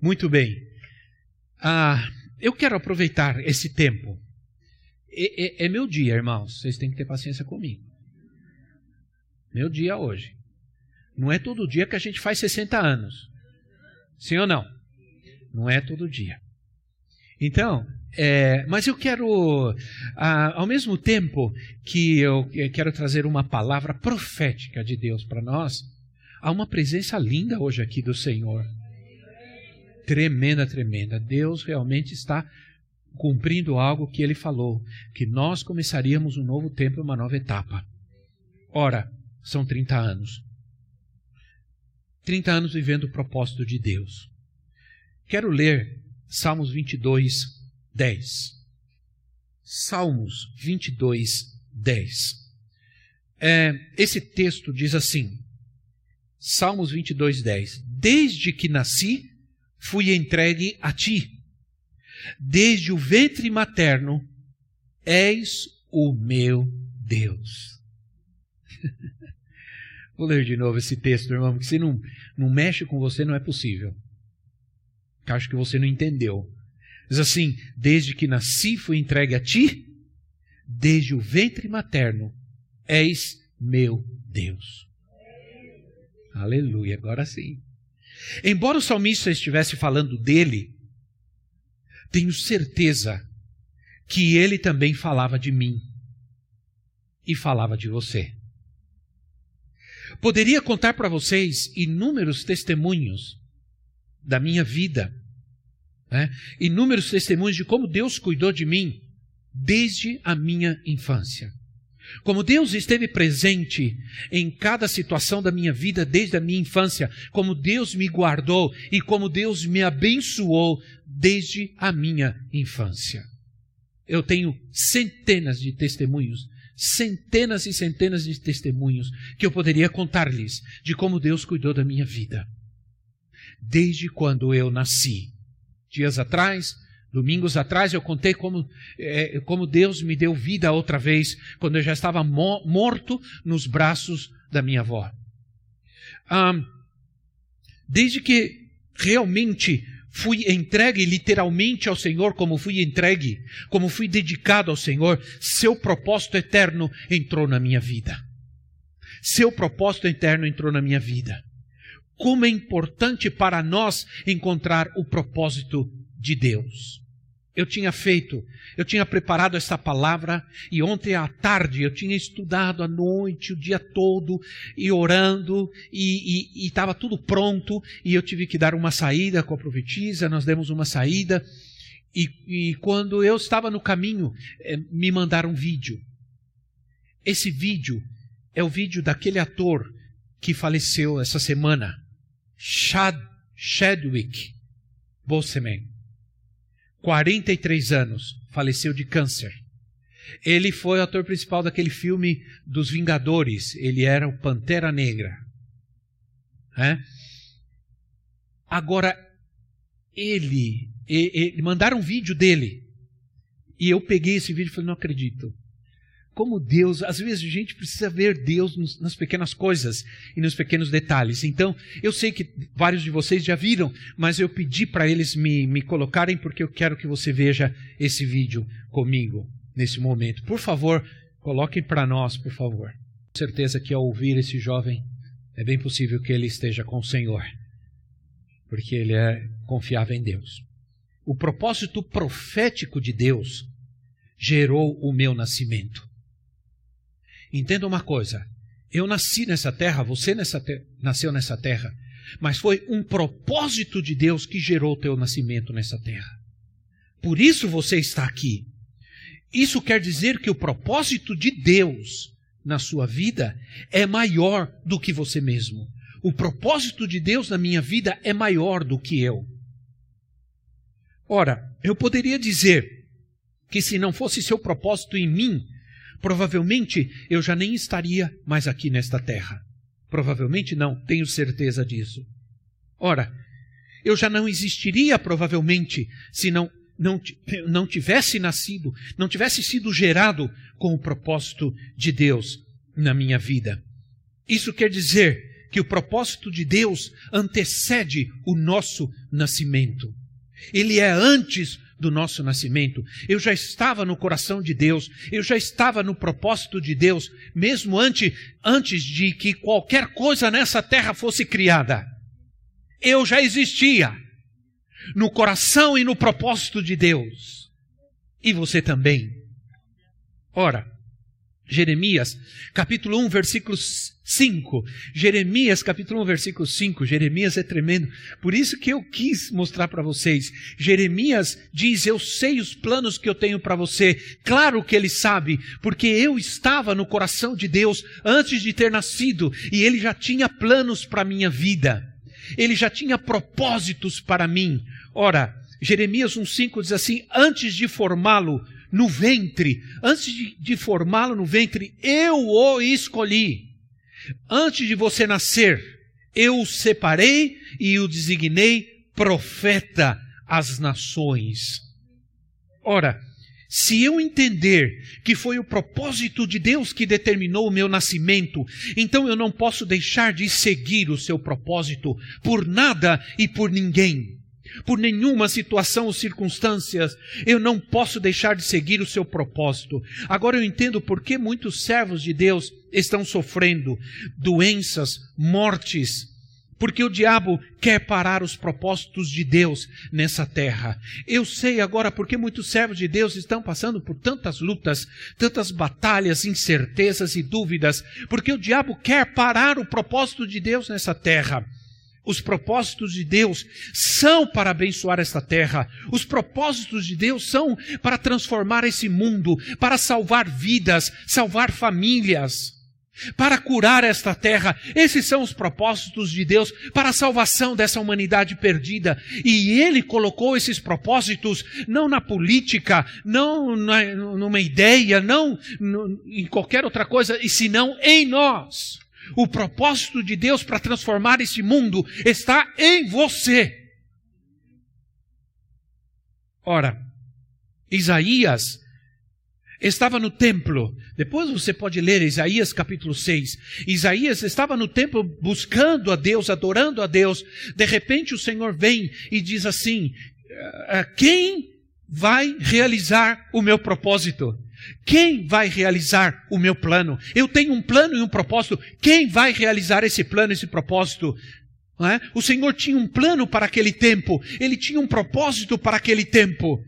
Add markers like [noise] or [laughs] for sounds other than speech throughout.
Muito bem. Ah, eu quero aproveitar esse tempo. É, é, é meu dia, irmãos. Vocês têm que ter paciência comigo. Meu dia hoje. Não é todo dia que a gente faz 60 anos. Sim ou não? Não é todo dia. Então, é, mas eu quero, ah, ao mesmo tempo que eu quero trazer uma palavra profética de Deus para nós, há uma presença linda hoje aqui do Senhor. Tremenda, tremenda. Deus realmente está cumprindo algo que ele falou, que nós começaríamos um novo tempo, uma nova etapa. Ora, são 30 anos. 30 anos vivendo o propósito de Deus. Quero ler Salmos 22, 10. Salmos 22, 10. É, esse texto diz assim: Salmos 22, 10. Desde que nasci, fui entregue a ti. Desde o ventre materno, és o meu Deus. [laughs] Vou ler de novo esse texto, irmão, porque se não, não mexe com você, não é possível que acho que você não entendeu. Diz assim: Desde que nasci fui entregue a ti, desde o ventre materno, és meu Deus. Aleluia, agora sim. Embora o salmista estivesse falando dele, tenho certeza que ele também falava de mim e falava de você. Poderia contar para vocês inúmeros testemunhos da minha vida. Né? Inúmeros testemunhos de como Deus cuidou de mim desde a minha infância. Como Deus esteve presente em cada situação da minha vida desde a minha infância, como Deus me guardou e como Deus me abençoou desde a minha infância. Eu tenho centenas de testemunhos, centenas e centenas de testemunhos que eu poderia contar-lhes de como Deus cuidou da minha vida desde quando eu nasci. Dias atrás, domingos atrás, eu contei como, é, como Deus me deu vida outra vez, quando eu já estava mo morto nos braços da minha avó. desde que realmente fui entregue literalmente ao Senhor, como fui entregue, como fui dedicado ao Senhor, seu propósito eterno entrou na minha vida. Seu propósito eterno entrou na minha vida como é importante para nós encontrar o propósito de Deus. Eu tinha feito, eu tinha preparado essa palavra e ontem à tarde eu tinha estudado à noite, o dia todo, e orando, e estava tudo pronto, e eu tive que dar uma saída com a profetisa, nós demos uma saída, e, e quando eu estava no caminho, eh, me mandaram um vídeo. Esse vídeo é o vídeo daquele ator que faleceu essa semana. Chad, Chadwick Boseman, 43 anos, faleceu de câncer. Ele foi o ator principal daquele filme dos Vingadores. Ele era o Pantera Negra. É? Agora, ele, ele, ele, mandaram um vídeo dele. E eu peguei esse vídeo e falei: não acredito como Deus, às vezes a gente precisa ver Deus nos, nas pequenas coisas e nos pequenos detalhes. Então, eu sei que vários de vocês já viram, mas eu pedi para eles me, me colocarem porque eu quero que você veja esse vídeo comigo nesse momento. Por favor, coloquem para nós, por favor. Com certeza que ao ouvir esse jovem, é bem possível que ele esteja com o Senhor, porque ele é confiável em Deus. O propósito profético de Deus gerou o meu nascimento. Entenda uma coisa: eu nasci nessa terra, você nessa te nasceu nessa terra, mas foi um propósito de Deus que gerou o teu nascimento nessa terra. Por isso você está aqui. Isso quer dizer que o propósito de Deus na sua vida é maior do que você mesmo. O propósito de Deus na minha vida é maior do que eu. Ora, eu poderia dizer que se não fosse seu propósito em mim, provavelmente eu já nem estaria mais aqui nesta terra. Provavelmente não, tenho certeza disso. Ora, eu já não existiria provavelmente se não, não, não tivesse nascido, não tivesse sido gerado com o propósito de Deus na minha vida. Isso quer dizer que o propósito de Deus antecede o nosso nascimento. Ele é antes do nosso nascimento. Eu já estava no coração de Deus, eu já estava no propósito de Deus, mesmo antes, antes de que qualquer coisa nessa terra fosse criada. Eu já existia no coração e no propósito de Deus. E você também. Ora, Jeremias, capítulo 1, versículo 5. Jeremias, capítulo 1, versículo 5. Jeremias é tremendo. Por isso que eu quis mostrar para vocês. Jeremias diz: Eu sei os planos que eu tenho para você. Claro que ele sabe, porque eu estava no coração de Deus antes de ter nascido e ele já tinha planos para minha vida. Ele já tinha propósitos para mim. Ora, Jeremias 1,5 diz assim: Antes de formá-lo, no ventre, antes de, de formá-lo no ventre, eu o escolhi. Antes de você nascer, eu o separei e o designei profeta às nações. Ora, se eu entender que foi o propósito de Deus que determinou o meu nascimento, então eu não posso deixar de seguir o seu propósito por nada e por ninguém por nenhuma situação ou circunstâncias, eu não posso deixar de seguir o seu propósito. Agora eu entendo por que muitos servos de Deus estão sofrendo doenças, mortes, porque o diabo quer parar os propósitos de Deus nessa terra. Eu sei agora porque muitos servos de Deus estão passando por tantas lutas, tantas batalhas, incertezas e dúvidas, porque o diabo quer parar o propósito de Deus nessa terra. Os propósitos de Deus são para abençoar esta terra. Os propósitos de Deus são para transformar esse mundo, para salvar vidas, salvar famílias, para curar esta terra. Esses são os propósitos de Deus para a salvação dessa humanidade perdida. E Ele colocou esses propósitos não na política, não numa ideia, não em qualquer outra coisa, e senão em nós. O propósito de Deus para transformar esse mundo está em você. Ora, Isaías estava no templo. Depois você pode ler Isaías capítulo 6. Isaías estava no templo buscando a Deus, adorando a Deus. De repente o Senhor vem e diz assim: ah, Quem vai realizar o meu propósito? Quem vai realizar o meu plano? Eu tenho um plano e um propósito. Quem vai realizar esse plano, esse propósito? É? O Senhor tinha um plano para aquele tempo. Ele tinha um propósito para aquele tempo.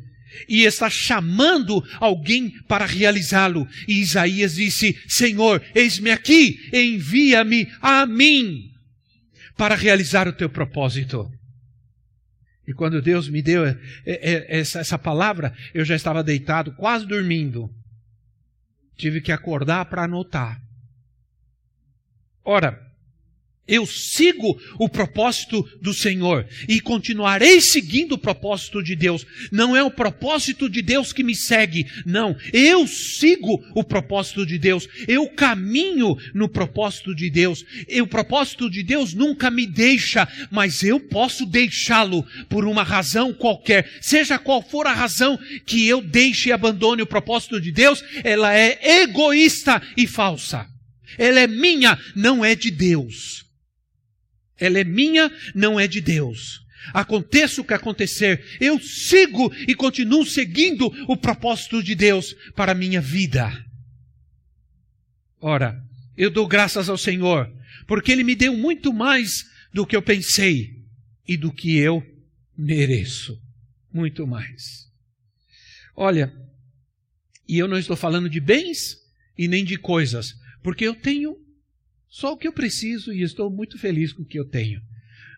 E está chamando alguém para realizá-lo. E Isaías disse: Senhor, eis-me aqui, envia-me a mim para realizar o teu propósito. E quando Deus me deu essa, essa palavra, eu já estava deitado, quase dormindo. Tive que acordar para anotar. Ora, eu sigo o propósito do Senhor e continuarei seguindo o propósito de Deus. Não é o propósito de Deus que me segue, não. Eu sigo o propósito de Deus. Eu caminho no propósito de Deus. E o propósito de Deus nunca me deixa, mas eu posso deixá-lo por uma razão qualquer. Seja qual for a razão que eu deixe e abandone o propósito de Deus, ela é egoísta e falsa. Ela é minha, não é de Deus. Ela é minha, não é de Deus. Aconteça o que acontecer, eu sigo e continuo seguindo o propósito de Deus para a minha vida. Ora, eu dou graças ao Senhor, porque Ele me deu muito mais do que eu pensei e do que eu mereço. Muito mais. Olha, e eu não estou falando de bens e nem de coisas, porque eu tenho só o que eu preciso e estou muito feliz com o que eu tenho.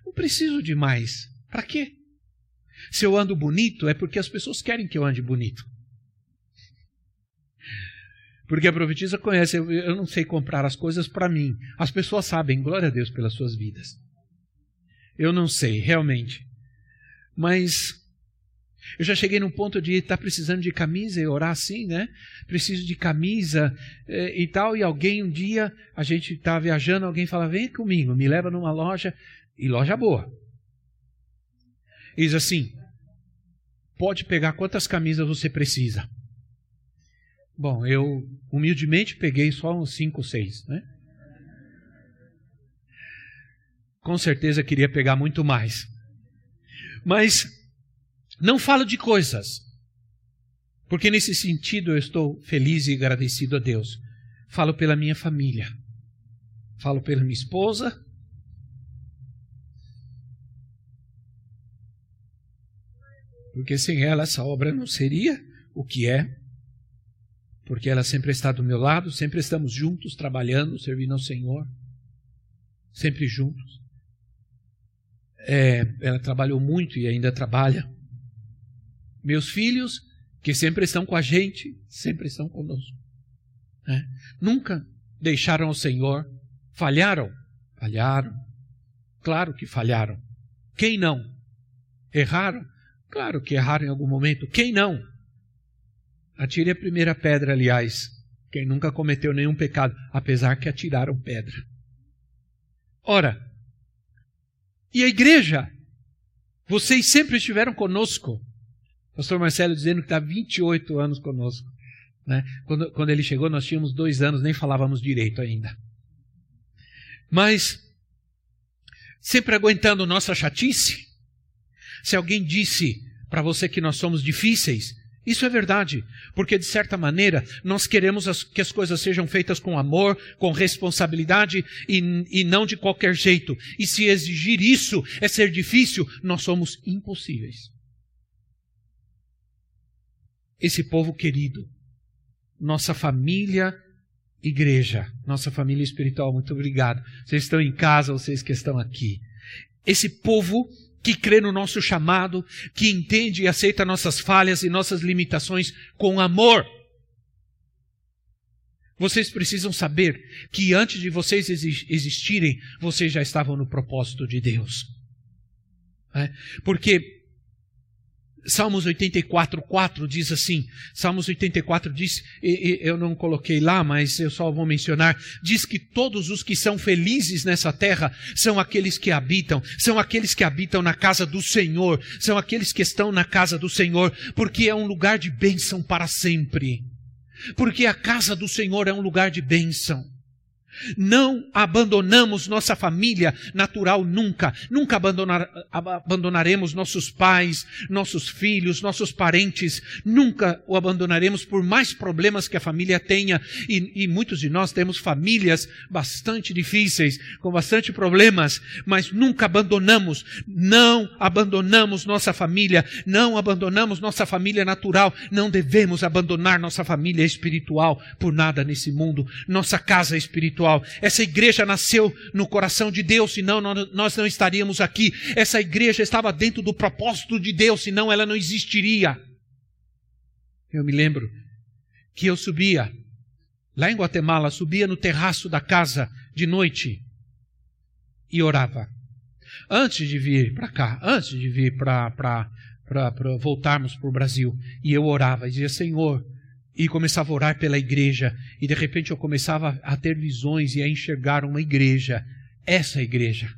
Não preciso de mais. Para quê? Se eu ando bonito, é porque as pessoas querem que eu ande bonito. Porque a profetisa conhece, eu, eu não sei comprar as coisas para mim. As pessoas sabem, glória a Deus pelas suas vidas. Eu não sei, realmente. Mas eu já cheguei num ponto de estar tá precisando de camisa e orar assim, né? Preciso de camisa eh, e tal. E alguém um dia, a gente está viajando, alguém fala: vem comigo, me leva numa loja, e loja boa. E diz assim: pode pegar quantas camisas você precisa. Bom, eu humildemente peguei só uns cinco, seis, né? Com certeza queria pegar muito mais. Mas não falo de coisas, porque nesse sentido eu estou feliz e agradecido a Deus. Falo pela minha família, falo pela minha esposa, porque sem ela essa obra não seria o que é, porque ela sempre está do meu lado, sempre estamos juntos, trabalhando, servindo ao Senhor, sempre juntos. É, ela trabalhou muito e ainda trabalha. Meus filhos, que sempre estão com a gente, sempre estão conosco. Né? Nunca deixaram o Senhor. Falharam? Falharam. Claro que falharam. Quem não? Erraram? Claro que erraram em algum momento. Quem não? Atire a primeira pedra, aliás. Quem nunca cometeu nenhum pecado, apesar que atiraram pedra. Ora, e a igreja? Vocês sempre estiveram conosco. Pastor Marcelo dizendo que está 28 anos conosco. Né? Quando, quando ele chegou, nós tínhamos dois anos, nem falávamos direito ainda. Mas, sempre aguentando nossa chatice, se alguém disse para você que nós somos difíceis, isso é verdade, porque de certa maneira nós queremos as, que as coisas sejam feitas com amor, com responsabilidade e, e não de qualquer jeito. E se exigir isso é ser difícil, nós somos impossíveis esse povo querido, nossa família igreja, nossa família espiritual, muito obrigado. Vocês estão em casa, vocês que estão aqui. Esse povo que crê no nosso chamado, que entende e aceita nossas falhas e nossas limitações com amor. Vocês precisam saber que antes de vocês existirem, vocês já estavam no propósito de Deus. É? Porque Salmos 84, 4 diz assim: Salmos 84 diz, eu não coloquei lá, mas eu só vou mencionar, diz que todos os que são felizes nessa terra são aqueles que habitam, são aqueles que habitam na casa do Senhor, são aqueles que estão na casa do Senhor, porque é um lugar de bênção para sempre. Porque a casa do Senhor é um lugar de bênção. Não abandonamos nossa família natural nunca. Nunca abandonar, abandonaremos nossos pais, nossos filhos, nossos parentes. Nunca o abandonaremos por mais problemas que a família tenha. E, e muitos de nós temos famílias bastante difíceis, com bastante problemas, mas nunca abandonamos. Não abandonamos nossa família. Não abandonamos nossa família natural. Não devemos abandonar nossa família espiritual por nada nesse mundo. Nossa casa espiritual espiritual. Essa igreja nasceu no coração de Deus, senão nós não estaríamos aqui. Essa igreja estava dentro do propósito de Deus, senão ela não existiria. Eu me lembro que eu subia, lá em Guatemala, subia no terraço da casa de noite e orava. Antes de vir para cá, antes de vir para voltarmos para o Brasil, e eu orava e dizia: Senhor, e começava a orar pela igreja, e de repente eu começava a ter visões e a enxergar uma igreja, essa igreja.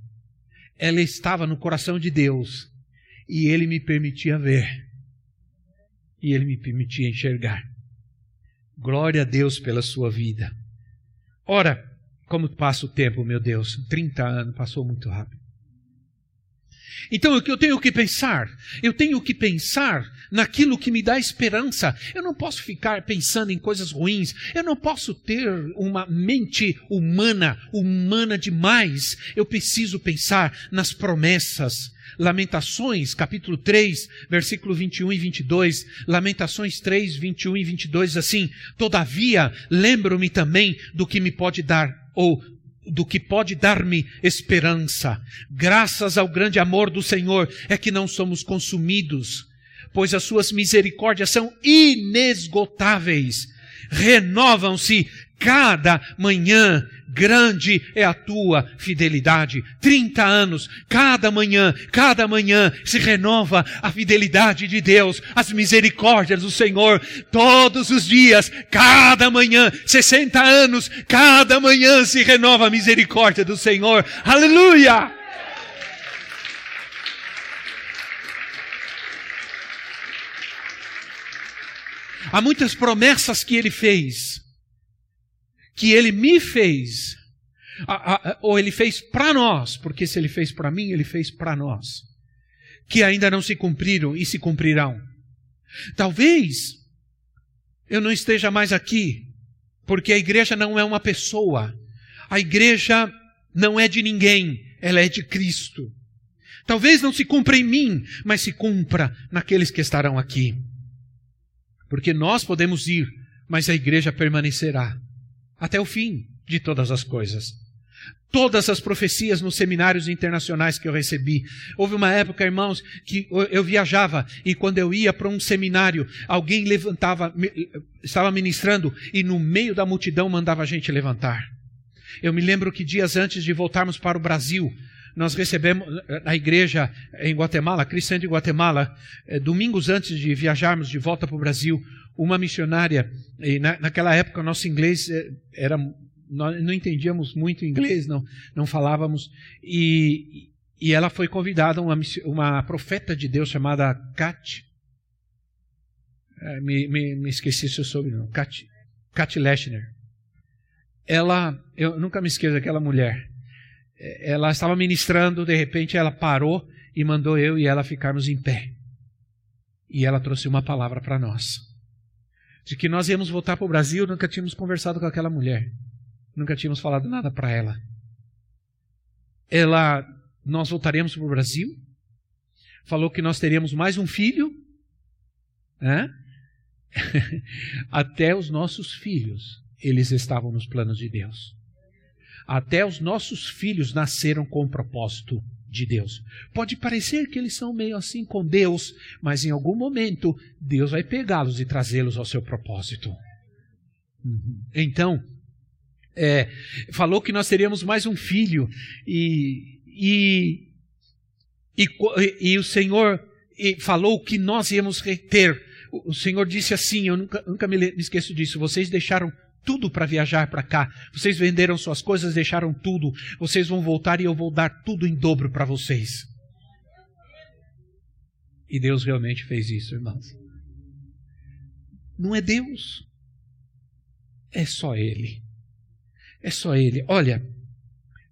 Ela estava no coração de Deus, e ele me permitia ver, e ele me permitia enxergar. Glória a Deus pela sua vida. Ora, como passa o tempo, meu Deus, 30 anos, passou muito rápido. Então, eu tenho que pensar? Eu tenho que pensar naquilo que me dá esperança. Eu não posso ficar pensando em coisas ruins. Eu não posso ter uma mente humana, humana demais. Eu preciso pensar nas promessas. Lamentações, capítulo 3, versículo 21 e 22. Lamentações 3, 21 e 22, assim: Todavia, lembro-me também do que me pode dar, ou do que pode dar-me esperança. Graças ao grande amor do Senhor é que não somos consumidos, pois as suas misericórdias são inesgotáveis. renovam-se cada manhã. Grande é a tua fidelidade. 30 anos, cada manhã, cada manhã se renova a fidelidade de Deus, as misericórdias do Senhor, todos os dias, cada manhã, 60 anos, cada manhã se renova a misericórdia do Senhor. Aleluia! Há muitas promessas que ele fez, que ele me fez, ou ele fez para nós, porque se ele fez para mim, ele fez para nós, que ainda não se cumpriram e se cumprirão. Talvez eu não esteja mais aqui, porque a igreja não é uma pessoa, a igreja não é de ninguém, ela é de Cristo. Talvez não se cumpra em mim, mas se cumpra naqueles que estarão aqui. Porque nós podemos ir, mas a igreja permanecerá até o fim de todas as coisas. Todas as profecias nos seminários internacionais que eu recebi. Houve uma época, irmãos, que eu viajava e quando eu ia para um seminário, alguém levantava, estava ministrando e no meio da multidão mandava a gente levantar. Eu me lembro que dias antes de voltarmos para o Brasil, nós recebemos na igreja em Guatemala, cristã de Guatemala, eh, domingos antes de viajarmos de volta para o Brasil, uma missionária, na, naquela época nosso inglês eh, era, nós não entendíamos muito inglês, não, não falávamos, e, e ela foi convidada, uma, uma profeta de Deus chamada Kat, eh, me, me, me esqueci seu sobrenome, Kat, Kat Lechner. Ela, eu nunca me esqueço daquela mulher, ela estava ministrando, de repente ela parou e mandou eu e ela ficarmos em pé. E ela trouxe uma palavra para nós. De que nós íamos voltar para o Brasil, nunca tínhamos conversado com aquela mulher. Nunca tínhamos falado nada para ela. Ela, nós voltaremos para o Brasil. Falou que nós teríamos mais um filho. Né? [laughs] Até os nossos filhos, eles estavam nos planos de Deus. Até os nossos filhos nasceram com o propósito de Deus. Pode parecer que eles são meio assim com Deus, mas em algum momento Deus vai pegá-los e trazê-los ao seu propósito. Uhum. Então, é, falou que nós teríamos mais um filho e, e, e, e o Senhor falou que nós íamos ter. O Senhor disse assim, eu nunca, nunca me esqueço disso, vocês deixaram tudo para viajar para cá. Vocês venderam suas coisas, deixaram tudo. Vocês vão voltar e eu vou dar tudo em dobro para vocês. E Deus realmente fez isso, irmãos. Não é Deus. É só Ele. É só Ele. Olha,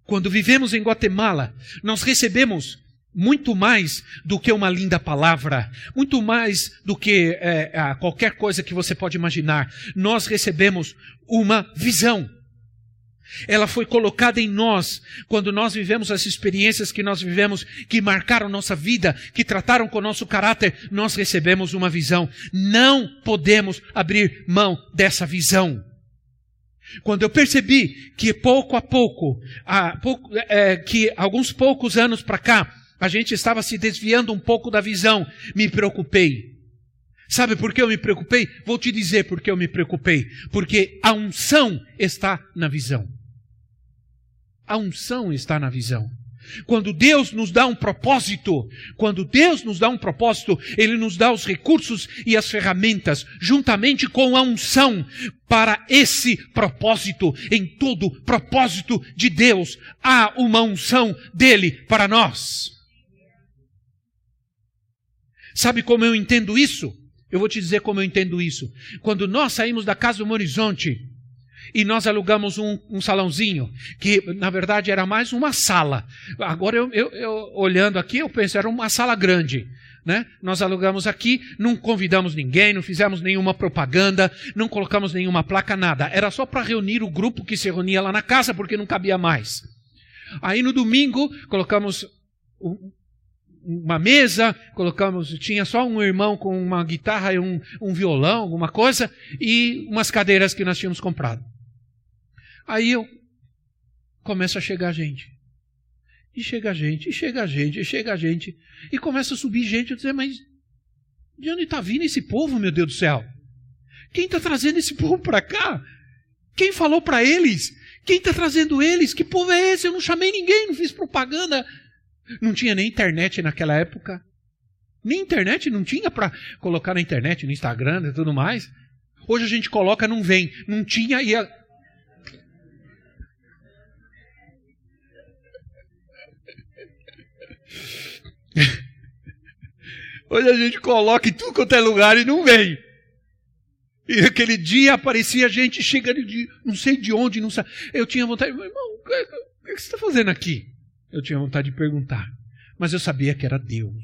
quando vivemos em Guatemala, nós recebemos muito mais do que uma linda palavra, muito mais do que é, qualquer coisa que você pode imaginar. Nós recebemos uma visão. Ela foi colocada em nós quando nós vivemos as experiências que nós vivemos, que marcaram nossa vida, que trataram com o nosso caráter. Nós recebemos uma visão. Não podemos abrir mão dessa visão. Quando eu percebi que pouco a pouco, a, pouco é, que alguns poucos anos para cá, a gente estava se desviando um pouco da visão. Me preocupei. Sabe por que eu me preocupei? Vou te dizer por que eu me preocupei. Porque a unção está na visão. A unção está na visão. Quando Deus nos dá um propósito, quando Deus nos dá um propósito, Ele nos dá os recursos e as ferramentas, juntamente com a unção, para esse propósito. Em todo propósito de Deus, há uma unção dele para nós. Sabe como eu entendo isso? Eu vou te dizer como eu entendo isso. Quando nós saímos da casa do Horizonte e nós alugamos um, um, salãozinho, que na verdade era mais uma sala. Agora eu, eu, eu olhando aqui, eu penso, era uma sala grande. Né? Nós alugamos aqui, não convidamos ninguém, não fizemos nenhuma propaganda, não colocamos nenhuma placa, nada. Era só para reunir o grupo que se reunia lá na casa, porque não cabia mais. Aí no domingo colocamos uma mesa, colocamos, tinha só um irmão com uma guitarra e um, um violão, alguma coisa, e umas cadeiras que nós tínhamos comprado. Aí eu começa a chegar gente. E chega gente, e chega gente, e chega gente. E começa a subir gente. Eu dizer, mas de onde está vindo esse povo, meu Deus do céu? Quem está trazendo esse [laughs] povo para cá? Quem falou para eles? Quem está trazendo eles? Que povo é esse? Eu não chamei ninguém, não fiz propaganda. Não tinha nem internet naquela época. Nem internet não tinha para colocar na internet, no Instagram e tudo mais. Hoje a gente coloca, não vem. Não tinha e. A... [laughs] Hoje a gente coloca em tudo quanto é lugar e não vem. E aquele dia aparecia gente chegando de não sei de onde, não sabe. Eu tinha vontade, irmão, o que, o que você está fazendo aqui? Eu tinha vontade de perguntar. Mas eu sabia que era Deus.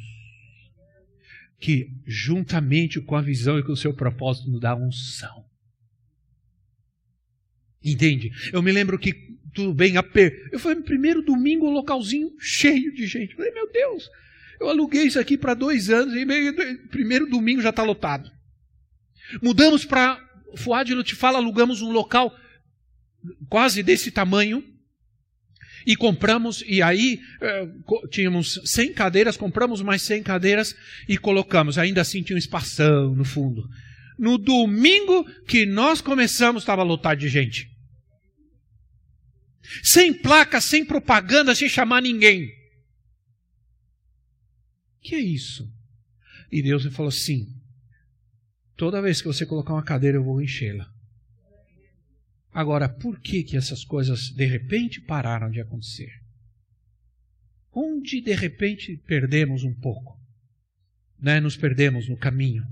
Que juntamente com a visão e com o seu propósito nos dá unção. Entende? Eu me lembro que, tudo bem, aper... eu falei, primeiro domingo, um localzinho cheio de gente. Eu falei, meu Deus, eu aluguei isso aqui para dois anos e meio, primeiro domingo já está lotado. Mudamos para Fuad Lutifala, alugamos um local quase desse tamanho e compramos, e aí eh, tínhamos 100 cadeiras, compramos mais 100 cadeiras e colocamos. Ainda assim tinha um espação no fundo. No domingo que nós começamos, estava lotado de gente. Sem placa, sem propaganda, sem chamar ninguém. Que é isso? E Deus me falou assim: Toda vez que você colocar uma cadeira, eu vou enchê-la. Agora, por que, que essas coisas de repente pararam de acontecer? Onde de repente perdemos um pouco? Né? Nos perdemos no caminho.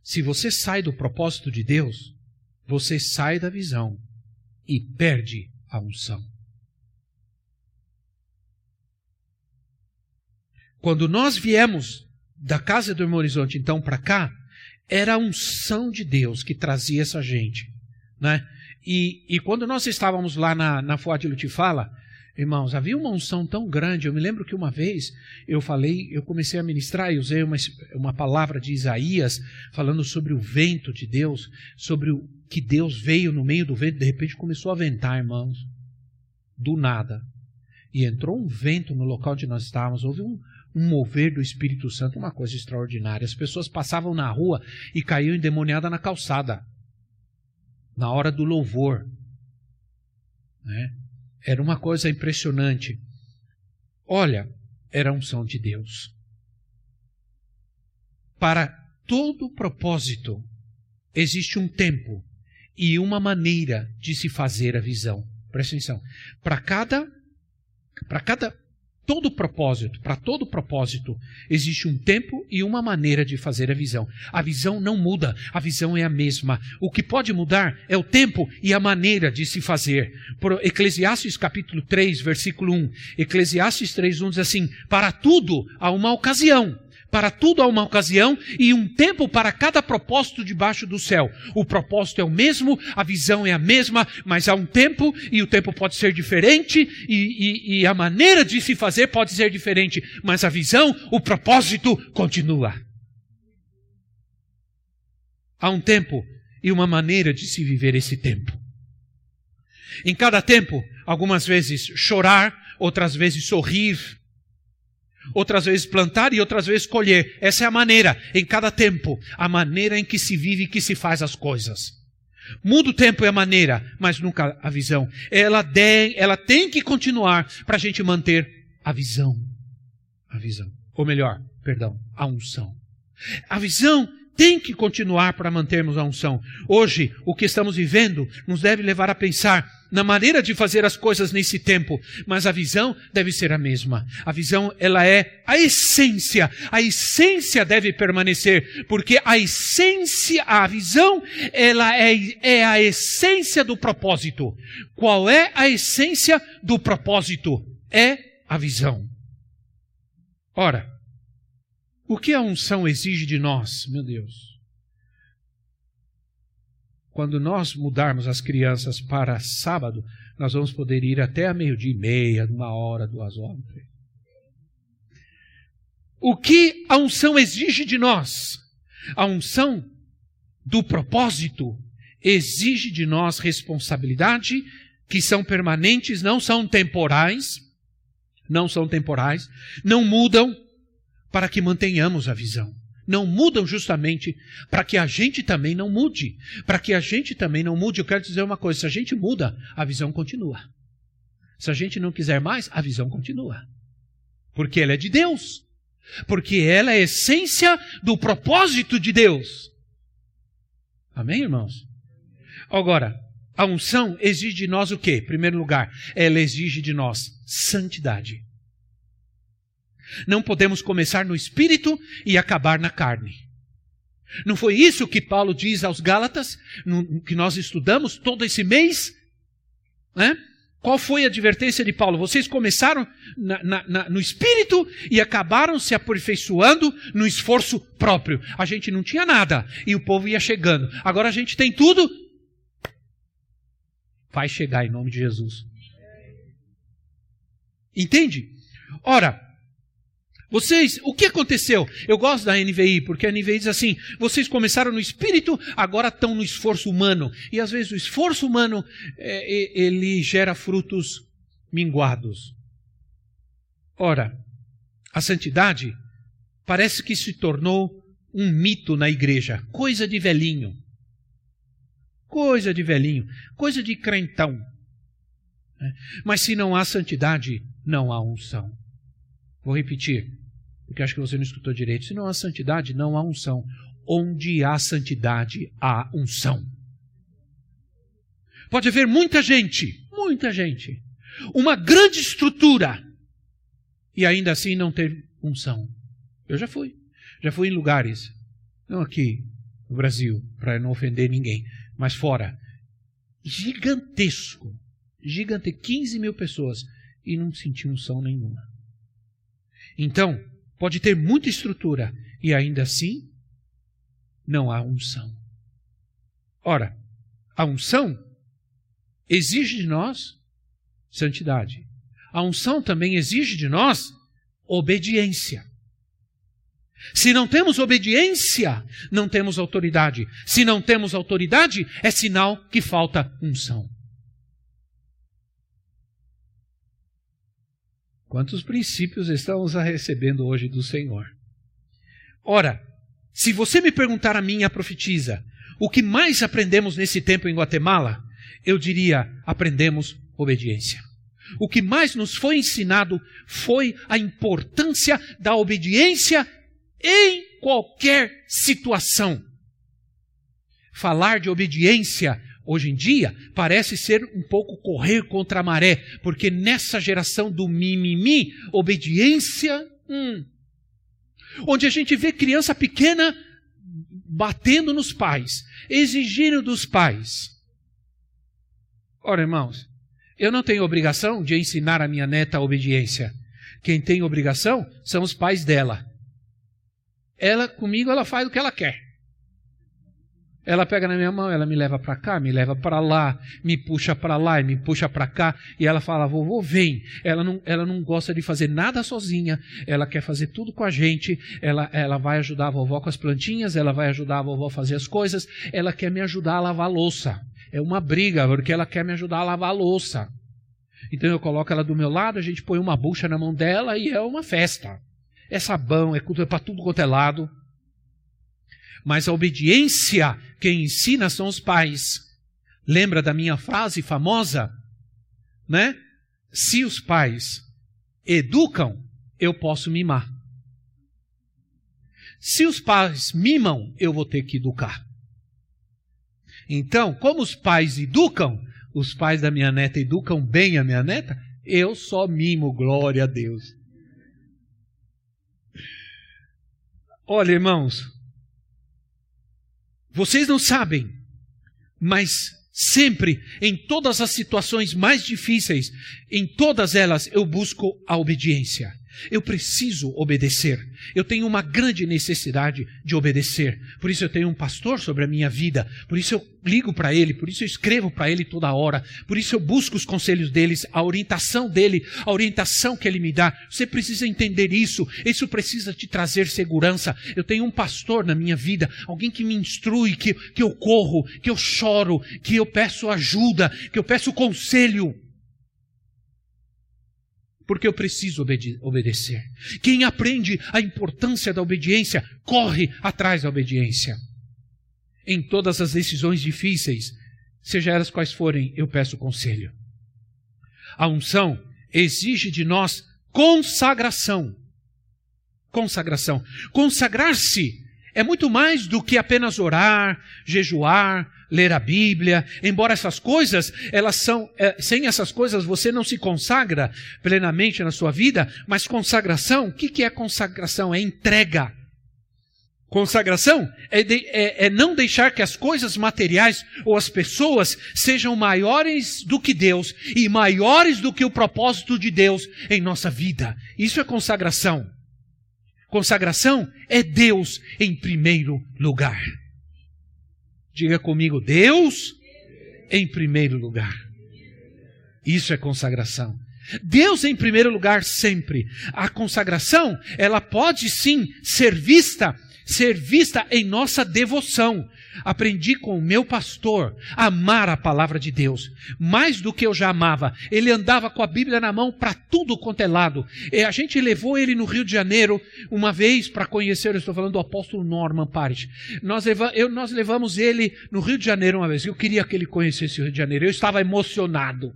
Se você sai do propósito de Deus, você sai da visão e perde a unção. Quando nós viemos da casa do Irmão Horizonte, então, para cá, era a unção de Deus que trazia essa gente. Né? E, e quando nós estávamos lá na, na Forte Lutifala, irmãos, havia uma unção tão grande. Eu me lembro que uma vez eu falei, eu comecei a ministrar e usei uma, uma palavra de Isaías falando sobre o vento de Deus, sobre o que Deus veio no meio do vento, de repente começou a ventar, irmãos, do nada. E entrou um vento no local onde nós estávamos, houve um, um mover do Espírito Santo, uma coisa extraordinária. As pessoas passavam na rua e caíam endemoniadas na calçada, na hora do louvor. Né? Era uma coisa impressionante. Olha, era a unção de Deus. Para todo propósito, existe um tempo e uma maneira de se fazer a visão. Presta atenção. Para cada, para cada todo propósito, para todo propósito, existe um tempo e uma maneira de fazer a visão. A visão não muda, a visão é a mesma. O que pode mudar é o tempo e a maneira de se fazer. Por Eclesiastes capítulo 3, versículo 1. Eclesiastes 3, 1 diz assim: Para tudo há uma ocasião para tudo há uma ocasião e um tempo para cada propósito debaixo do céu. O propósito é o mesmo, a visão é a mesma, mas há um tempo e o tempo pode ser diferente e, e, e a maneira de se fazer pode ser diferente, mas a visão, o propósito continua. Há um tempo e uma maneira de se viver esse tempo. Em cada tempo, algumas vezes chorar, outras vezes sorrir, outras vezes plantar e outras vezes colher. Essa é a maneira, em cada tempo, a maneira em que se vive e que se faz as coisas. Muda o tempo e a maneira, mas nunca a visão. Ela, de, ela tem que continuar para a gente manter a visão. A visão. Ou melhor, perdão, a unção. A visão tem que continuar para mantermos a unção. Hoje, o que estamos vivendo nos deve levar a pensar na maneira de fazer as coisas nesse tempo, mas a visão deve ser a mesma. A visão, ela é a essência. A essência deve permanecer, porque a essência, a visão, ela é, é a essência do propósito. Qual é a essência do propósito? É a visão. Ora, o que a unção exige de nós, meu Deus? Quando nós mudarmos as crianças para sábado, nós vamos poder ir até a meio-dia e meia, uma hora, duas horas. O que a unção exige de nós? A unção do propósito exige de nós responsabilidade que são permanentes, não são temporais, não são temporais, não mudam, para que mantenhamos a visão. não mudam justamente para que a gente também não mude. Para que a gente também não mude, eu quero dizer uma coisa: se a gente muda, a visão continua. Se a gente não quiser mais, a visão continua. Porque ela é de Deus. Porque ela é a essência do propósito de Deus. Amém, irmãos? Agora, a unção exige de nós o quê? Em primeiro lugar, ela exige de nós santidade. Não podemos começar no espírito e acabar na carne. Não foi isso que Paulo diz aos Gálatas, no, que nós estudamos todo esse mês? Né? Qual foi a advertência de Paulo? Vocês começaram na, na, na, no espírito e acabaram se aperfeiçoando no esforço próprio. A gente não tinha nada e o povo ia chegando. Agora a gente tem tudo. Vai chegar em nome de Jesus. Entende? Ora, vocês, o que aconteceu? Eu gosto da NVI, porque a NVI diz assim: vocês começaram no espírito, agora estão no esforço humano. E às vezes o esforço humano, é, ele gera frutos minguados. Ora, a santidade parece que se tornou um mito na igreja, coisa de velhinho. Coisa de velhinho, coisa de crentão. Né? Mas se não há santidade, não há unção. Vou repetir porque acho que você não escutou direito. Se não há santidade, não há unção. Onde há santidade, há unção. Pode haver muita gente, muita gente, uma grande estrutura, e ainda assim não ter unção. Eu já fui. Já fui em lugares, não aqui no Brasil, para não ofender ninguém, mas fora. Gigantesco. Gigantesco. 15 mil pessoas. E não senti unção nenhuma. Então, Pode ter muita estrutura e ainda assim não há unção. Ora, a unção exige de nós santidade. A unção também exige de nós obediência. Se não temos obediência, não temos autoridade. Se não temos autoridade, é sinal que falta unção. Quantos princípios estamos recebendo hoje do Senhor? Ora, se você me perguntar a mim, a profetisa, o que mais aprendemos nesse tempo em Guatemala, eu diria: aprendemos obediência. O que mais nos foi ensinado foi a importância da obediência em qualquer situação. Falar de obediência Hoje em dia, parece ser um pouco correr contra a maré, porque nessa geração do mimimi, obediência, hum, onde a gente vê criança pequena batendo nos pais, exigindo dos pais. Ora, irmãos, eu não tenho obrigação de ensinar a minha neta a obediência. Quem tem obrigação são os pais dela. Ela, comigo, ela faz o que ela quer. Ela pega na minha mão, ela me leva para cá, me leva para lá, me puxa para lá e me puxa para cá, e ela fala: "Vovô, vem". Ela não, ela não gosta de fazer nada sozinha, ela quer fazer tudo com a gente. Ela, ela vai ajudar a vovó com as plantinhas, ela vai ajudar a vovó a fazer as coisas, ela quer me ajudar a lavar a louça. É uma briga, porque ela quer me ajudar a lavar a louça. Então eu coloco ela do meu lado, a gente põe uma bucha na mão dela e é uma festa. É sabão, é, é para tudo quanto é lado. Mas a obediência quem ensina são os pais. Lembra da minha frase famosa? Né? Se os pais educam, eu posso mimar. Se os pais mimam, eu vou ter que educar. Então, como os pais educam, os pais da minha neta educam bem a minha neta, eu só mimo, glória a Deus. Olha, irmãos, vocês não sabem, mas sempre, em todas as situações mais difíceis, em todas elas eu busco a obediência. Eu preciso obedecer. Eu tenho uma grande necessidade de obedecer. Por isso eu tenho um pastor sobre a minha vida. Por isso eu ligo para ele. Por isso eu escrevo para ele toda hora. Por isso eu busco os conselhos deles, a orientação dele, a orientação que ele me dá. Você precisa entender isso. Isso precisa te trazer segurança. Eu tenho um pastor na minha vida, alguém que me instrui, que, que eu corro, que eu choro, que eu peço ajuda, que eu peço conselho. Porque eu preciso obede obedecer. Quem aprende a importância da obediência, corre atrás da obediência. Em todas as decisões difíceis, seja elas quais forem, eu peço conselho. A unção exige de nós consagração. Consagração. Consagrar-se é muito mais do que apenas orar, jejuar, ler a Bíblia. Embora essas coisas, elas são, é, sem essas coisas você não se consagra plenamente na sua vida, mas consagração, o que, que é consagração? É entrega. Consagração é, de, é, é, não deixar que as coisas materiais ou as pessoas sejam maiores do que Deus e maiores do que o propósito de Deus em nossa vida. Isso é consagração. Consagração é Deus em primeiro lugar. Diga comigo, Deus em primeiro lugar. Isso é consagração. Deus em primeiro lugar sempre. A consagração, ela pode sim ser vista ser vista em nossa devoção. Aprendi com o meu pastor a amar a palavra de Deus, mais do que eu já amava. Ele andava com a Bíblia na mão para tudo quanto é lado. E a gente levou ele no Rio de Janeiro uma vez para conhecer, eu estou falando do apóstolo Norman Parrish. Nós, leva, eu, nós levamos ele no Rio de Janeiro uma vez. Eu queria que ele conhecesse o Rio de Janeiro. Eu estava emocionado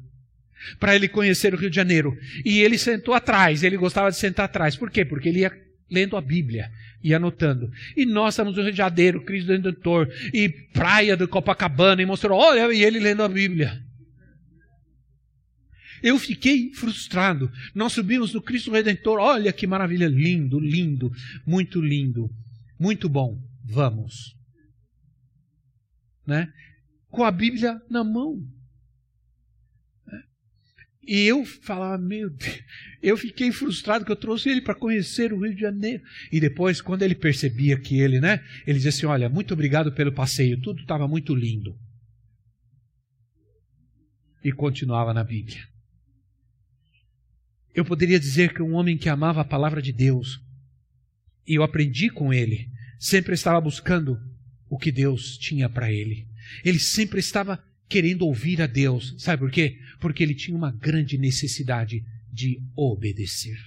para ele conhecer o Rio de Janeiro. E ele sentou atrás, ele gostava de sentar atrás. Por quê? Porque ele ia lendo a Bíblia e anotando. E nós estamos no Rio de Janeiro, Cristo Redentor, e praia do Copacabana, e mostrou, olha, e ele lendo a Bíblia. Eu fiquei frustrado. Nós subimos no Cristo Redentor, olha que maravilha, lindo, lindo, muito lindo, muito bom. Vamos. Né? Com a Bíblia na mão. E eu falava, meu Deus, eu fiquei frustrado que eu trouxe ele para conhecer o Rio de Janeiro. E depois, quando ele percebia que ele, né, ele dizia assim: Olha, muito obrigado pelo passeio, tudo estava muito lindo. E continuava na Bíblia. Eu poderia dizer que um homem que amava a palavra de Deus, e eu aprendi com ele, sempre estava buscando o que Deus tinha para ele. Ele sempre estava querendo ouvir a Deus. Sabe por quê? Porque ele tinha uma grande necessidade de obedecer.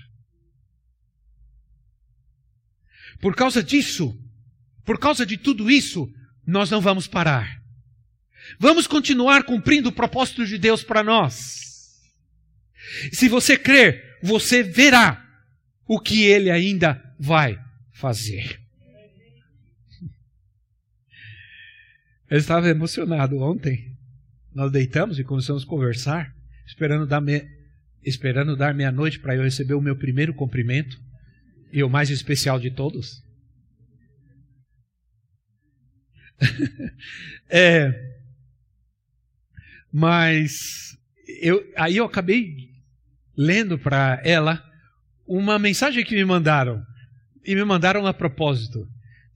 Por causa disso, por causa de tudo isso, nós não vamos parar. Vamos continuar cumprindo o propósito de Deus para nós. Se você crer, você verá o que ele ainda vai fazer. Eu estava emocionado ontem nós deitamos e começamos a conversar, esperando dar, me... esperando dar meia-noite para eu receber o meu primeiro cumprimento, e o mais especial de todos. [laughs] é, mas eu, aí eu acabei lendo para ela uma mensagem que me mandaram, e me mandaram a propósito,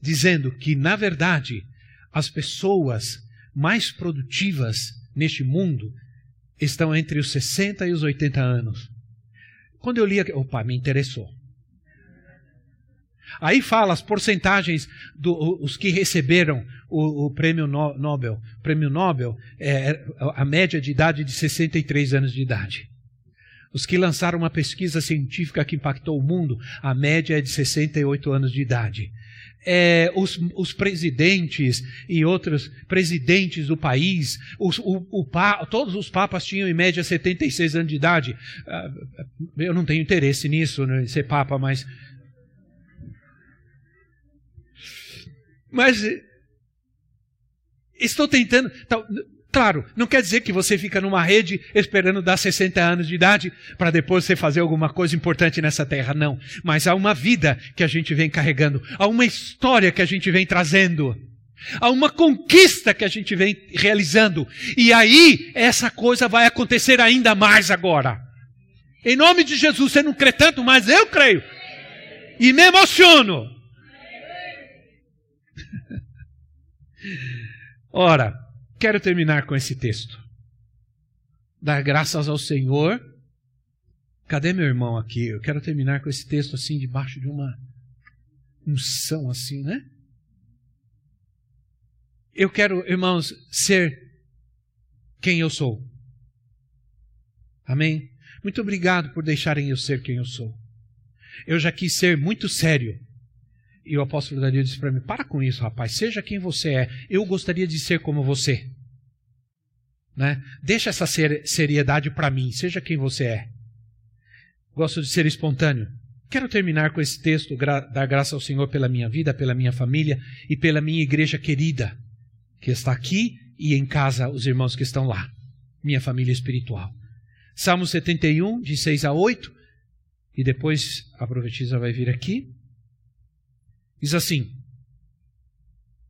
dizendo que, na verdade, as pessoas mais produtivas neste mundo estão entre os 60 e os 80 anos. Quando eu li, opa, me interessou. Aí fala as porcentagens dos que receberam o, o prêmio no, Nobel. O prêmio Nobel é a média de idade de 63 anos de idade. Os que lançaram uma pesquisa científica que impactou o mundo, a média é de 68 anos de idade é, os, os, presidentes e outros presidentes do país, os, o, o pa, todos os papas tinham em média 76 anos de idade. Ah, eu não tenho interesse nisso, né, ser papa, mas. Mas estou tentando. Claro, não quer dizer que você fica numa rede esperando dar 60 anos de idade para depois você fazer alguma coisa importante nessa terra, não. Mas há uma vida que a gente vem carregando, há uma história que a gente vem trazendo, há uma conquista que a gente vem realizando. E aí, essa coisa vai acontecer ainda mais agora. Em nome de Jesus, você não crê tanto, mas eu creio. E me emociono. [laughs] Ora, Quero terminar com esse texto. Dar graças ao Senhor. Cadê meu irmão aqui? Eu quero terminar com esse texto assim, debaixo de uma unção assim, né? Eu quero, irmãos, ser quem eu sou. Amém? Muito obrigado por deixarem eu ser quem eu sou. Eu já quis ser muito sério. E o apóstolo Daniel disse para mim: Para com isso, rapaz, seja quem você é. Eu gostaria de ser como você. Né? Deixa essa seriedade para mim, seja quem você é. Gosto de ser espontâneo. Quero terminar com esse texto, dar graça ao Senhor pela minha vida, pela minha família e pela minha igreja querida, que está aqui e em casa, os irmãos que estão lá, minha família espiritual. Salmo 71, de 6 a 8, e depois a profetisa vai vir aqui. Diz assim: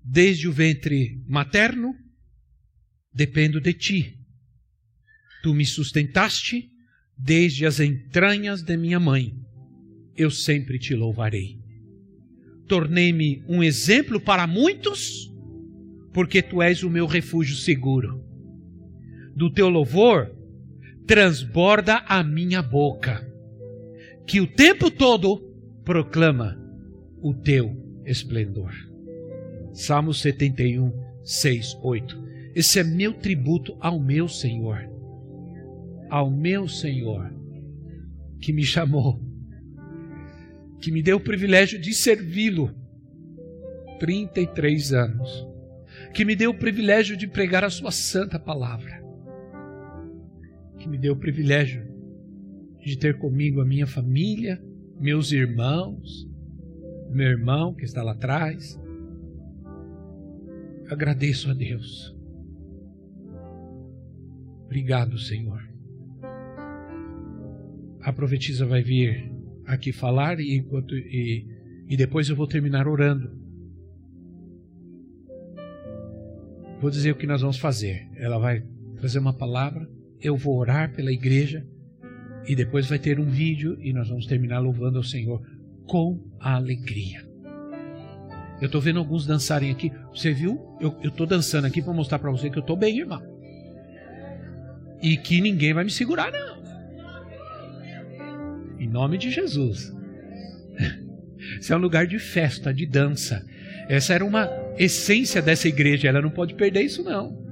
Desde o ventre materno dependo de ti. Tu me sustentaste desde as entranhas de minha mãe. Eu sempre te louvarei. Tornei-me um exemplo para muitos, porque tu és o meu refúgio seguro. Do teu louvor transborda a minha boca, que o tempo todo proclama o teu esplendor. Salmo 71, 6, 8. Esse é meu tributo ao meu Senhor. Ao meu Senhor, que me chamou, que me deu o privilégio de servi-lo 33 anos, que me deu o privilégio de pregar a Sua santa palavra, que me deu o privilégio de ter comigo a minha família, meus irmãos, meu irmão que está lá atrás. Agradeço a Deus Obrigado, Senhor. A profetisa vai vir aqui falar e, enquanto, e, e depois eu vou terminar orando. Vou dizer o que nós vamos fazer. Ela vai trazer uma palavra, eu vou orar pela igreja e depois vai ter um vídeo e nós vamos terminar louvando ao Senhor com alegria. Eu estou vendo alguns dançarem aqui. Você viu? Eu estou dançando aqui para mostrar para você que eu estou bem, irmão e que ninguém vai me segurar, não. Em nome de Jesus. [laughs] Isso é um lugar de festa, de dança. Essa era uma essência dessa igreja, ela não pode perder isso, não.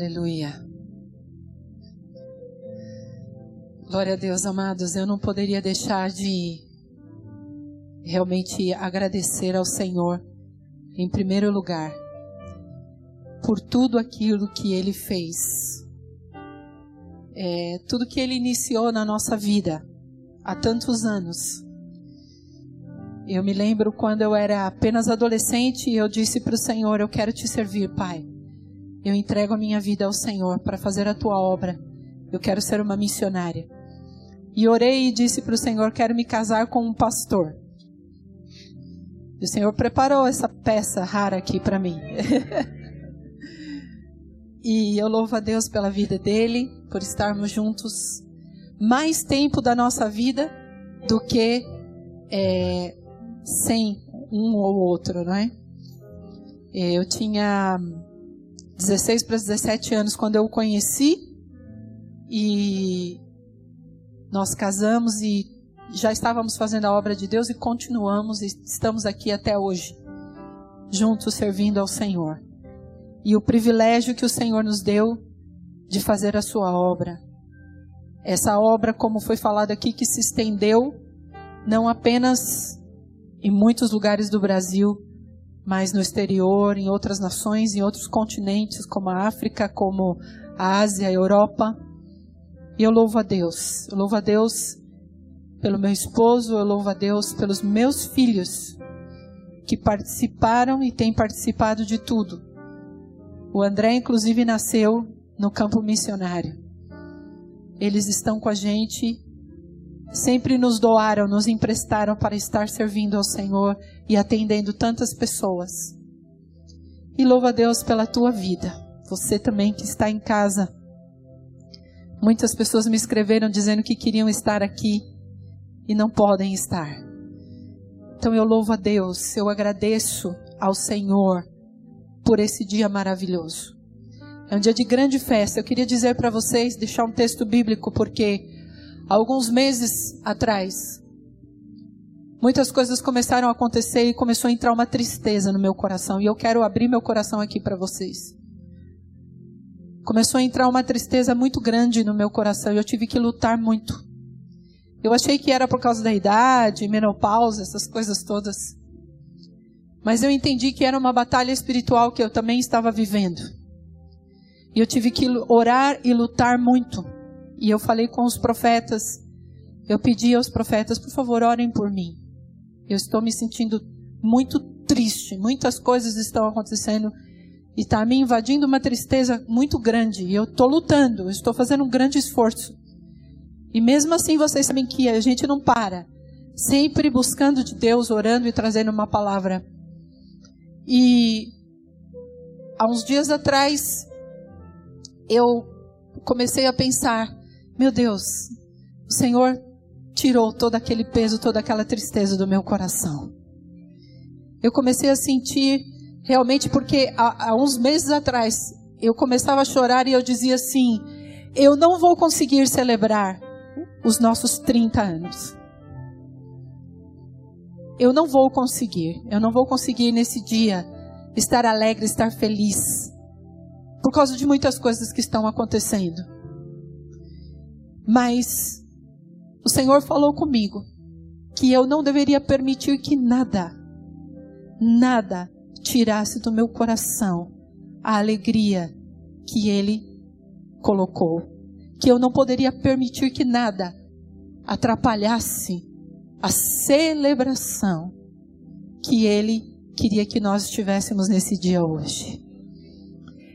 Aleluia. Glória a Deus, amados. Eu não poderia deixar de realmente agradecer ao Senhor, em primeiro lugar, por tudo aquilo que Ele fez, é, tudo que Ele iniciou na nossa vida há tantos anos. Eu me lembro quando eu era apenas adolescente e eu disse para o Senhor: Eu quero te servir, Pai. Eu entrego a minha vida ao Senhor para fazer a tua obra. Eu quero ser uma missionária. E orei e disse para o Senhor: Quero me casar com um pastor. E o Senhor preparou essa peça rara aqui para mim. [laughs] e eu louvo a Deus pela vida dele, por estarmos juntos mais tempo da nossa vida do que é, sem um ou outro, não é? Eu tinha 16 para 17 anos quando eu o conheci e nós casamos e já estávamos fazendo a obra de Deus e continuamos e estamos aqui até hoje, juntos servindo ao Senhor. E o privilégio que o Senhor nos deu de fazer a sua obra. Essa obra, como foi falado aqui, que se estendeu não apenas em muitos lugares do Brasil, mas no exterior, em outras nações, em outros continentes, como a África, como a Ásia, a Europa. E eu louvo a Deus. Eu louvo a Deus pelo meu esposo, eu louvo a Deus pelos meus filhos que participaram e têm participado de tudo. O André, inclusive, nasceu no campo missionário. Eles estão com a gente, sempre nos doaram, nos emprestaram para estar servindo ao Senhor e atendendo tantas pessoas. E louvo a Deus pela tua vida. Você também que está em casa. Muitas pessoas me escreveram dizendo que queriam estar aqui e não podem estar. Então eu louvo a Deus, eu agradeço ao Senhor por esse dia maravilhoso. É um dia de grande festa. Eu queria dizer para vocês, deixar um texto bíblico, porque alguns meses atrás, muitas coisas começaram a acontecer e começou a entrar uma tristeza no meu coração. E eu quero abrir meu coração aqui para vocês. Começou a entrar uma tristeza muito grande no meu coração e eu tive que lutar muito. Eu achei que era por causa da idade, menopausa, essas coisas todas. Mas eu entendi que era uma batalha espiritual que eu também estava vivendo. E eu tive que orar e lutar muito. E eu falei com os profetas. Eu pedi aos profetas, por favor, orem por mim. Eu estou me sentindo muito triste. Muitas coisas estão acontecendo e está me invadindo uma tristeza muito grande. E eu estou lutando, estou fazendo um grande esforço. E mesmo assim vocês sabem que a gente não para. Sempre buscando de Deus, orando e trazendo uma palavra. E há uns dias atrás eu comecei a pensar, meu Deus, o Senhor tirou todo aquele peso, toda aquela tristeza do meu coração. Eu comecei a sentir realmente porque há, há uns meses atrás eu começava a chorar e eu dizia assim: eu não vou conseguir celebrar os nossos 30 anos. Eu não vou conseguir, eu não vou conseguir nesse dia estar alegre, estar feliz, por causa de muitas coisas que estão acontecendo. Mas o Senhor falou comigo que eu não deveria permitir que nada, nada tirasse do meu coração a alegria que Ele colocou. Que eu não poderia permitir que nada atrapalhasse a celebração que Ele queria que nós estivéssemos nesse dia hoje.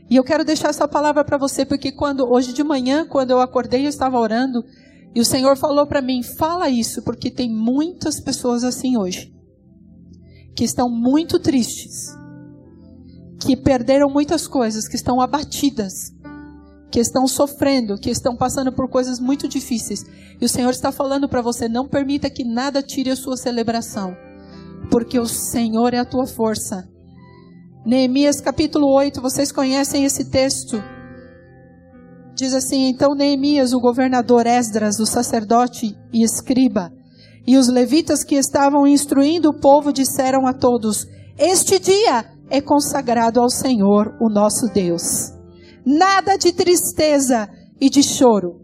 E eu quero deixar essa palavra para você, porque quando hoje de manhã, quando eu acordei, eu estava orando, e o Senhor falou para mim: fala isso, porque tem muitas pessoas assim hoje, que estão muito tristes, que perderam muitas coisas, que estão abatidas, que estão sofrendo, que estão passando por coisas muito difíceis. E o Senhor está falando para você: não permita que nada tire a sua celebração porque o Senhor é a tua força. Neemias capítulo 8, vocês conhecem esse texto? Diz assim: Então Neemias, o governador Esdras, o sacerdote e escriba, e os levitas que estavam instruindo o povo disseram a todos: Este dia é consagrado ao Senhor, o nosso Deus. Nada de tristeza e de choro,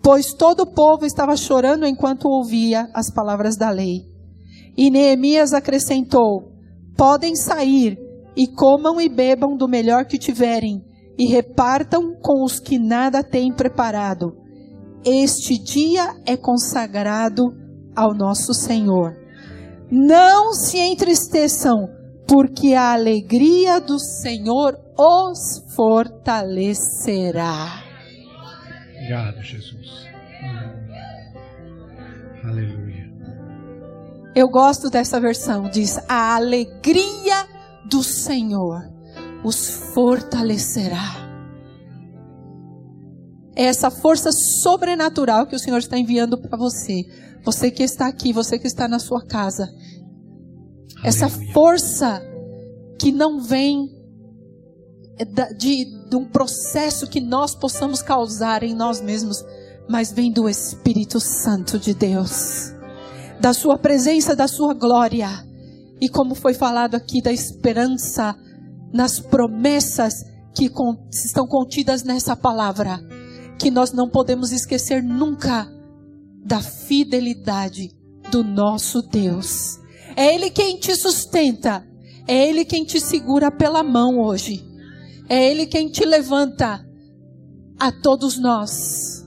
pois todo o povo estava chorando enquanto ouvia as palavras da lei. E Neemias acrescentou: Podem sair e comam e bebam do melhor que tiverem, e repartam com os que nada têm preparado. Este dia é consagrado ao nosso Senhor. Não se entristeçam, porque a alegria do Senhor os fortalecerá. Obrigado, Jesus. Aleluia. Eu gosto dessa versão, diz: a alegria do Senhor os fortalecerá. É essa força sobrenatural que o Senhor está enviando para você. Você que está aqui, você que está na sua casa. Aleluia. Essa força que não vem de, de um processo que nós possamos causar em nós mesmos, mas vem do Espírito Santo de Deus da sua presença, da sua glória. E como foi falado aqui, da esperança nas promessas que estão contidas nessa palavra, que nós não podemos esquecer nunca da fidelidade do nosso Deus. É Ele quem te sustenta, é Ele quem te segura pela mão hoje, é Ele quem te levanta a todos nós.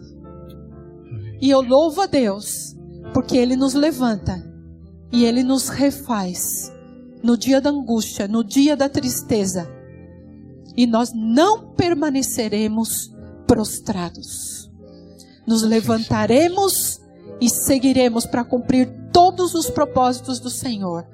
E eu louvo a Deus porque Ele nos levanta e Ele nos refaz no dia da angústia, no dia da tristeza. E nós não permaneceremos prostrados. Nos levantaremos e seguiremos para cumprir todos os propósitos do Senhor.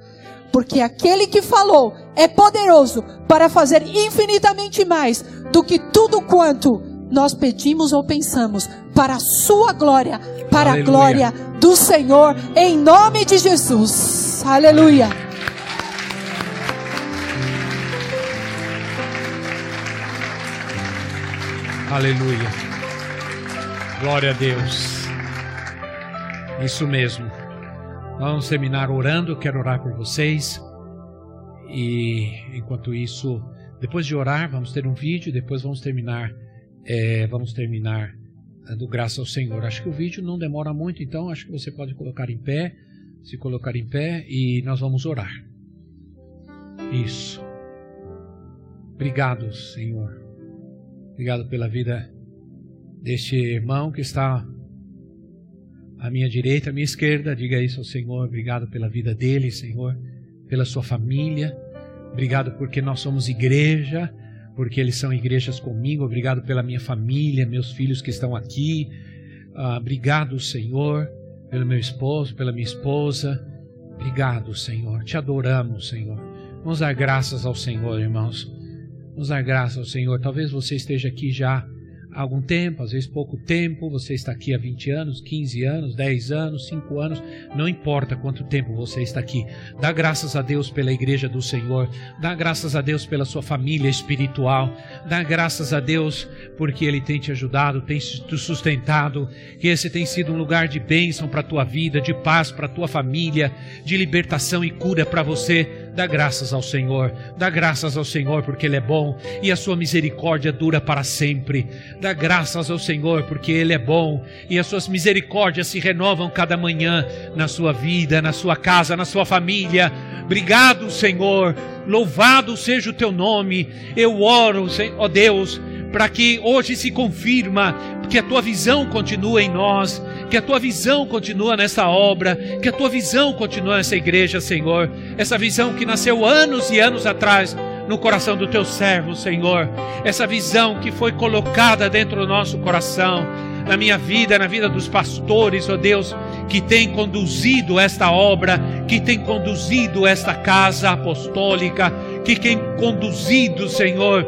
Porque aquele que falou é poderoso para fazer infinitamente mais do que tudo quanto nós pedimos ou pensamos, para a sua glória, para Aleluia. a glória do Senhor, em nome de Jesus. Aleluia. Aleluia. Glória a Deus. Isso mesmo. Vamos terminar orando. Quero orar por vocês. E enquanto isso, depois de orar, vamos ter um vídeo. Depois vamos terminar. É, vamos terminar dando graça ao Senhor. Acho que o vídeo não demora muito, então acho que você pode colocar em pé, se colocar em pé e nós vamos orar. Isso. Obrigado, Senhor. Obrigado pela vida deste irmão que está à minha direita, à minha esquerda. Diga isso ao Senhor. Obrigado pela vida dele, Senhor, pela sua família. Obrigado porque nós somos igreja porque eles são igrejas comigo. Obrigado pela minha família, meus filhos que estão aqui. Ah, obrigado, Senhor, pelo meu esposo, pela minha esposa. Obrigado, Senhor. Te adoramos, Senhor. Vamos dar graças ao Senhor, irmãos. Vamos dar graças ao Senhor. Talvez você esteja aqui já há algum tempo, às vezes pouco tempo, você está aqui há 20 anos, 15 anos, 10 anos, 5 anos, não importa quanto tempo você está aqui. Dá graças a Deus pela igreja do Senhor, dá graças a Deus pela sua família espiritual, dá graças a Deus porque Ele tem te ajudado, tem te sustentado, que esse tem sido um lugar de bênção para a tua vida, de paz para a tua família, de libertação e cura para você. Dá graças ao Senhor, dá graças ao Senhor porque Ele é bom e a sua misericórdia dura para sempre. Dá graças ao Senhor porque Ele é bom e as suas misericórdias se renovam cada manhã na sua vida, na sua casa, na sua família. Obrigado, Senhor. Louvado seja o teu nome. Eu oro, ó Deus, para que hoje se confirma que a tua visão continua em nós que a tua visão continua nessa obra, que a tua visão continua nessa igreja, Senhor. Essa visão que nasceu anos e anos atrás no coração do teu servo, Senhor. Essa visão que foi colocada dentro do nosso coração, na minha vida, na vida dos pastores, ó oh Deus, que tem conduzido esta obra, que tem conduzido esta casa apostólica, que tem conduzido, Senhor,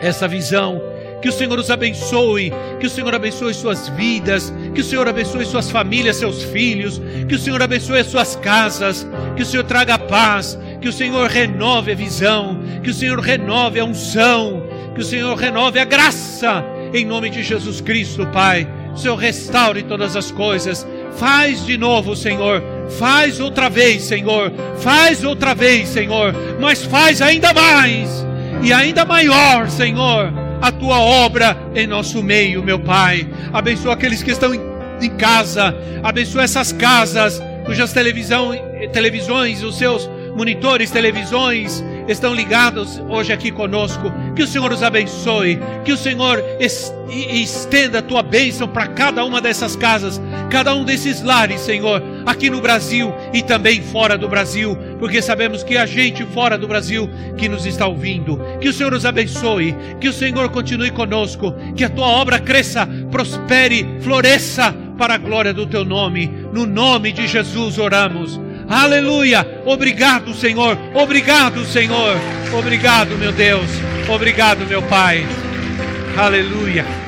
essa visão que o Senhor os abençoe, que o Senhor abençoe suas vidas, que o Senhor abençoe suas famílias, seus filhos, que o Senhor abençoe as suas casas, que o Senhor traga paz, que o Senhor renove a visão, que o Senhor renove a unção, que o Senhor renove a graça, em nome de Jesus Cristo, Pai. O Senhor restaure todas as coisas. Faz de novo, Senhor. Faz outra vez, Senhor. Faz outra vez, Senhor. Mas faz ainda mais e ainda maior, Senhor a tua obra em nosso meio, meu Pai. Abençoa aqueles que estão em, casa, abençoa essas casas cujas televisão, televisões, os seus monitores, televisões estão ligados hoje aqui conosco. Que o Senhor os abençoe, que o Senhor estenda a tua bênção para cada uma dessas casas, cada um desses lares, Senhor, aqui no Brasil e também fora do Brasil, porque sabemos que a gente fora do Brasil que nos está ouvindo. Que o Senhor os abençoe, que o Senhor continue conosco, que a tua obra cresça, prospere, floresça para a glória do teu nome. No nome de Jesus oramos. Aleluia! Obrigado, Senhor. Obrigado, Senhor. Obrigado, meu Deus. Obrigado, meu Pai. Aleluia.